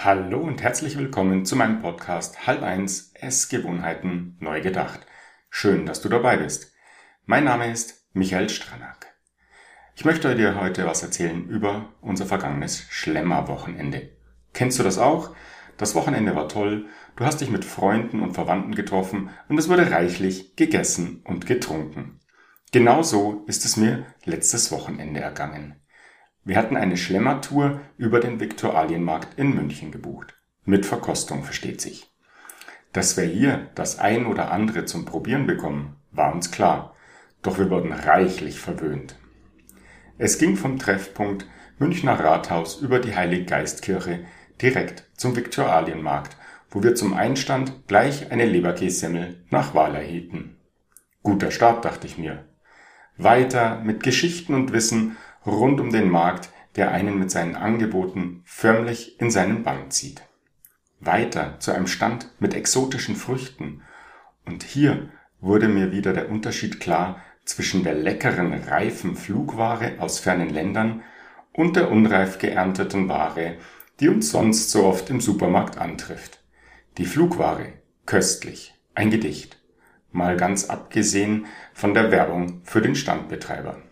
Hallo und herzlich willkommen zu meinem Podcast Halb eins Essgewohnheiten neu gedacht. Schön, dass du dabei bist. Mein Name ist Michael Stranack. Ich möchte dir heute was erzählen über unser vergangenes Schlemmerwochenende. Kennst du das auch? Das Wochenende war toll, du hast dich mit Freunden und Verwandten getroffen und es wurde reichlich gegessen und getrunken. Genauso ist es mir letztes Wochenende ergangen. Wir hatten eine Schlemmertour über den Viktualienmarkt in München gebucht. Mit Verkostung versteht sich. Dass wir hier das ein oder andere zum Probieren bekommen, war uns klar. Doch wir wurden reichlich verwöhnt. Es ging vom Treffpunkt Münchner Rathaus über die Heiliggeistkirche direkt zum Viktualienmarkt, wo wir zum Einstand gleich eine Leberkässemmel nach Wahl erhielten. Guter Start, dachte ich mir. Weiter mit Geschichten und Wissen rund um den Markt, der einen mit seinen Angeboten förmlich in seinen Bann zieht. Weiter zu einem Stand mit exotischen Früchten. Und hier wurde mir wieder der Unterschied klar zwischen der leckeren, reifen Flugware aus fernen Ländern und der unreif geernteten Ware, die uns sonst so oft im Supermarkt antrifft. Die Flugware, köstlich, ein Gedicht. Mal ganz abgesehen von der Werbung für den Standbetreiber.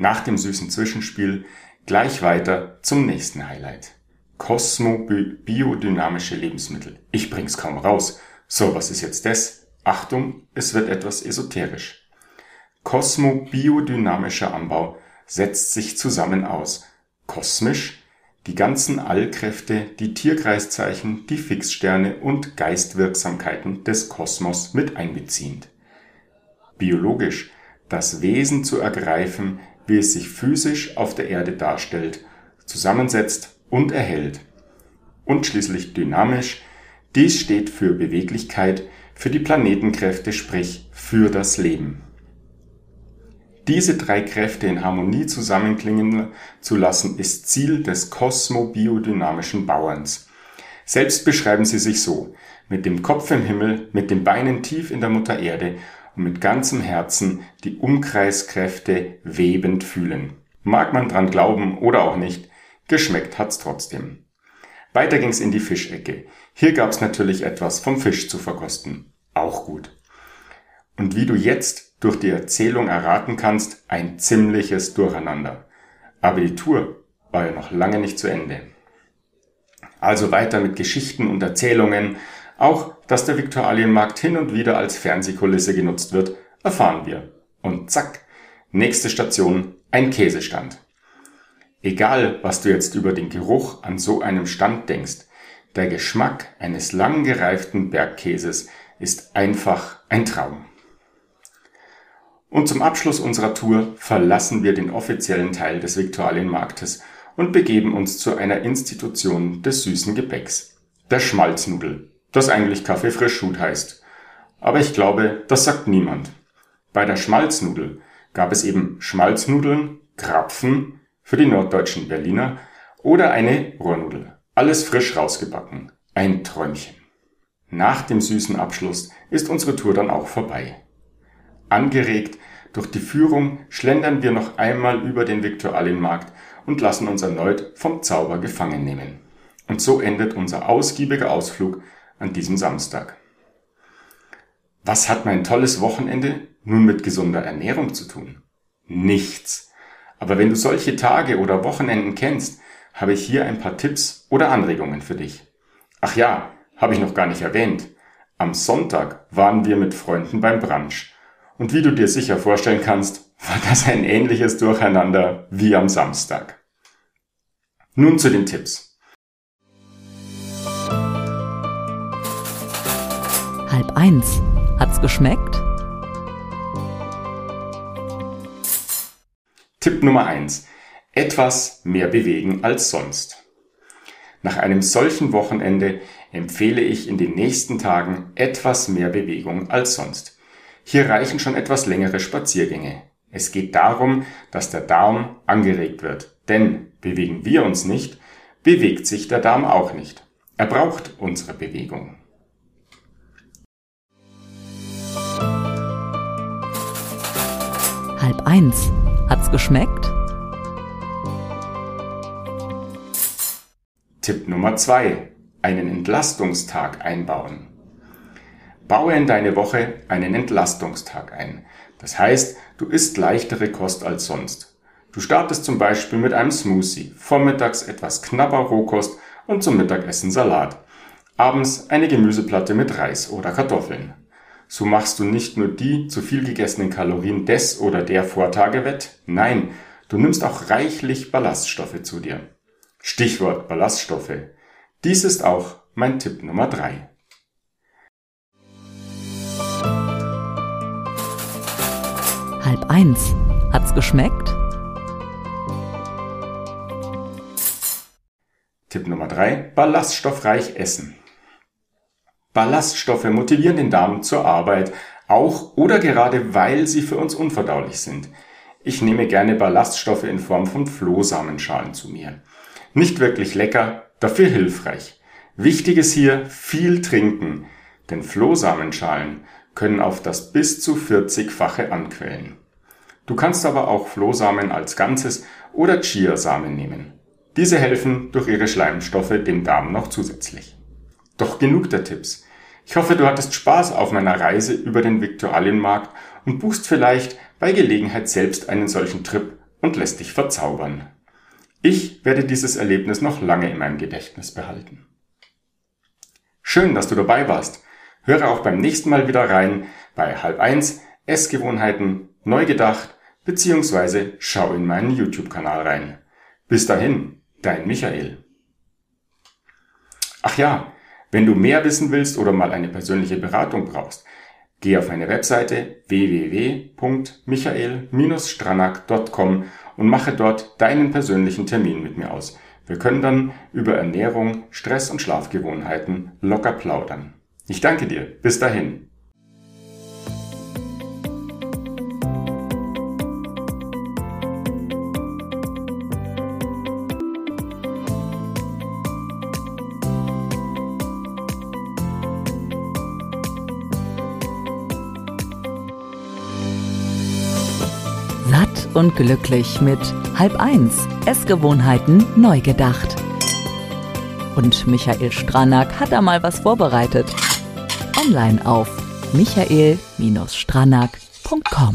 Nach dem süßen Zwischenspiel gleich weiter zum nächsten Highlight. Cosmo biodynamische Lebensmittel. Ich bring's kaum raus. So, was ist jetzt das? Achtung, es wird etwas esoterisch. Cosmo biodynamischer Anbau setzt sich zusammen aus. Kosmisch, die ganzen Allkräfte, die Tierkreiszeichen, die Fixsterne und Geistwirksamkeiten des Kosmos mit einbeziehend. Biologisch, das Wesen zu ergreifen, wie es sich physisch auf der Erde darstellt, zusammensetzt und erhält. Und schließlich dynamisch, dies steht für Beweglichkeit, für die Planetenkräfte, sprich für das Leben. Diese drei Kräfte in Harmonie zusammenklingen zu lassen, ist Ziel des kosmobiodynamischen Bauerns. Selbst beschreiben sie sich so, mit dem Kopf im Himmel, mit den Beinen tief in der Mutter Erde und mit ganzem Herzen die Umkreiskräfte webend fühlen. Mag man dran glauben oder auch nicht, geschmeckt hat's trotzdem. Weiter ging's in die Fischecke. Hier gab's natürlich etwas vom Fisch zu verkosten. Auch gut. Und wie du jetzt durch die Erzählung erraten kannst, ein ziemliches Durcheinander. Aber die Tour war ja noch lange nicht zu Ende. Also weiter mit Geschichten und Erzählungen. Auch, dass der Viktualienmarkt hin und wieder als Fernsehkulisse genutzt wird, erfahren wir. Und zack, nächste Station, ein Käsestand. Egal, was du jetzt über den Geruch an so einem Stand denkst, der Geschmack eines lang gereiften Bergkäses ist einfach ein Traum. Und zum Abschluss unserer Tour verlassen wir den offiziellen Teil des Viktualienmarktes und begeben uns zu einer Institution des süßen Gebäcks, der Schmalznudel, das eigentlich Kaffee Frischhut heißt. Aber ich glaube, das sagt niemand. Bei der Schmalznudel gab es eben Schmalznudeln, Krapfen für die norddeutschen Berliner oder eine Rohrnudel. Alles frisch rausgebacken. Ein Träumchen. Nach dem süßen Abschluss ist unsere Tour dann auch vorbei. Angeregt durch die Führung schlendern wir noch einmal über den Viktualienmarkt und lassen uns erneut vom Zauber gefangen nehmen. Und so endet unser ausgiebiger Ausflug an diesem Samstag. Was hat mein tolles Wochenende nun mit gesunder Ernährung zu tun? Nichts. Aber wenn du solche Tage oder Wochenenden kennst, habe ich hier ein paar Tipps oder Anregungen für dich. Ach ja, habe ich noch gar nicht erwähnt. Am Sonntag waren wir mit Freunden beim Brunch. Und wie du dir sicher vorstellen kannst, war das ein ähnliches Durcheinander wie am Samstag. Nun zu den Tipps. Halb eins. Hat's geschmeckt? Tipp Nummer eins: Etwas mehr bewegen als sonst. Nach einem solchen Wochenende empfehle ich in den nächsten Tagen etwas mehr Bewegung als sonst. Hier reichen schon etwas längere Spaziergänge. Es geht darum, dass der Darm angeregt wird. Denn bewegen wir uns nicht, bewegt sich der Darm auch nicht. Er braucht unsere Bewegung. Halb eins. Hat's geschmeckt? Tipp Nummer zwei: Einen Entlastungstag einbauen. Baue in deine Woche einen Entlastungstag ein. Das heißt, du isst leichtere Kost als sonst. Du startest zum Beispiel mit einem Smoothie, vormittags etwas knapper Rohkost und zum Mittagessen Salat. Abends eine Gemüseplatte mit Reis oder Kartoffeln. So machst du nicht nur die zu viel gegessenen Kalorien des oder der Vortage wett, nein, du nimmst auch reichlich Ballaststoffe zu dir. Stichwort Ballaststoffe. Dies ist auch mein Tipp Nummer drei. Halb eins. Hat's geschmeckt? Tipp Nummer drei: Ballaststoffreich essen. Ballaststoffe motivieren den Darm zur Arbeit, auch oder gerade weil sie für uns unverdaulich sind. Ich nehme gerne Ballaststoffe in Form von Flohsamenschalen zu mir. Nicht wirklich lecker, dafür hilfreich. Wichtig ist hier viel trinken, denn Flohsamenschalen können auf das bis zu 40-fache anquellen. Du kannst aber auch Flohsamen als Ganzes oder Chiasamen nehmen. Diese helfen durch ihre Schleimstoffe dem Darm noch zusätzlich. Doch genug der Tipps. Ich hoffe, du hattest Spaß auf meiner Reise über den Viktualienmarkt und buchst vielleicht bei Gelegenheit selbst einen solchen Trip und lässt dich verzaubern. Ich werde dieses Erlebnis noch lange in meinem Gedächtnis behalten. Schön, dass du dabei warst. Höre auch beim nächsten Mal wieder rein bei halb eins Essgewohnheiten neu gedacht beziehungsweise schau in meinen YouTube-Kanal rein. Bis dahin, dein Michael. Ach ja, wenn du mehr wissen willst oder mal eine persönliche Beratung brauchst, geh auf meine Webseite www.michael-stranak.com und mache dort deinen persönlichen Termin mit mir aus. Wir können dann über Ernährung, Stress und Schlafgewohnheiten locker plaudern. Ich danke dir. Bis dahin. Satt und glücklich mit Halb eins. Essgewohnheiten neu gedacht. Und Michael Stranack hat da mal was vorbereitet. Online auf michael-stranack.com.